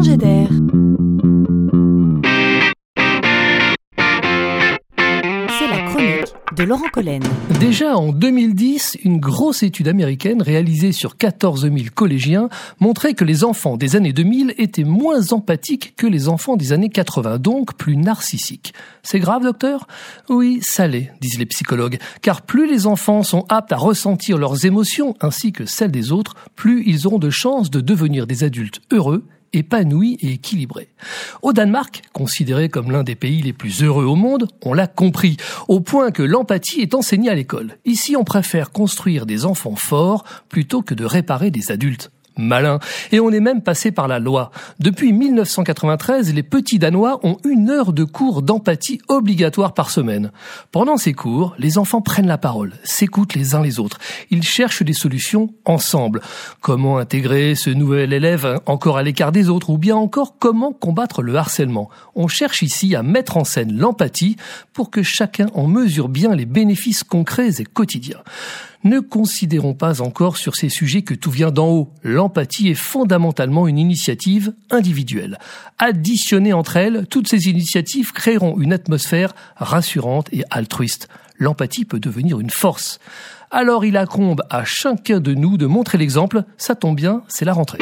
d'air. C'est la chronique de Laurent Collen. Déjà en 2010, une grosse étude américaine réalisée sur 14 000 collégiens montrait que les enfants des années 2000 étaient moins empathiques que les enfants des années 80, donc plus narcissiques. C'est grave, docteur? Oui, ça l'est, disent les psychologues, car plus les enfants sont aptes à ressentir leurs émotions ainsi que celles des autres, plus ils auront de chances de devenir des adultes heureux épanoui et équilibré. Au Danemark, considéré comme l'un des pays les plus heureux au monde, on l'a compris, au point que l'empathie est enseignée à l'école. Ici, on préfère construire des enfants forts plutôt que de réparer des adultes malin. Et on est même passé par la loi. Depuis 1993, les petits Danois ont une heure de cours d'empathie obligatoire par semaine. Pendant ces cours, les enfants prennent la parole, s'écoutent les uns les autres. Ils cherchent des solutions ensemble. Comment intégrer ce nouvel élève encore à l'écart des autres ou bien encore comment combattre le harcèlement? On cherche ici à mettre en scène l'empathie pour que chacun en mesure bien les bénéfices concrets et quotidiens. Ne considérons pas encore sur ces sujets que tout vient d'en haut. L'empathie est fondamentalement une initiative individuelle. Additionnées entre elles, toutes ces initiatives créeront une atmosphère rassurante et altruiste. L'empathie peut devenir une force. Alors il accombe à chacun de nous de montrer l'exemple. Ça tombe bien, c'est la rentrée.